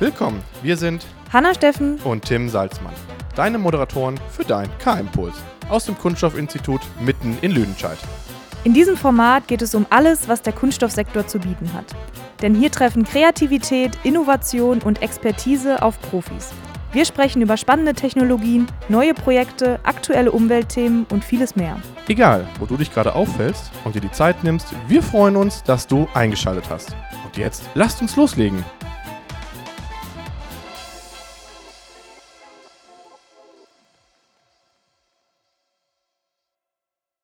Willkommen, wir sind Hanna Steffen und Tim Salzmann, deine Moderatoren für dein K-Impuls aus dem Kunststoffinstitut mitten in Lüdenscheid. In diesem Format geht es um alles, was der Kunststoffsektor zu bieten hat. Denn hier treffen Kreativität, Innovation und Expertise auf Profis. Wir sprechen über spannende Technologien, neue Projekte, aktuelle Umweltthemen und vieles mehr. Egal, wo du dich gerade auffällst und dir die Zeit nimmst, wir freuen uns, dass du eingeschaltet hast. Und jetzt lasst uns loslegen.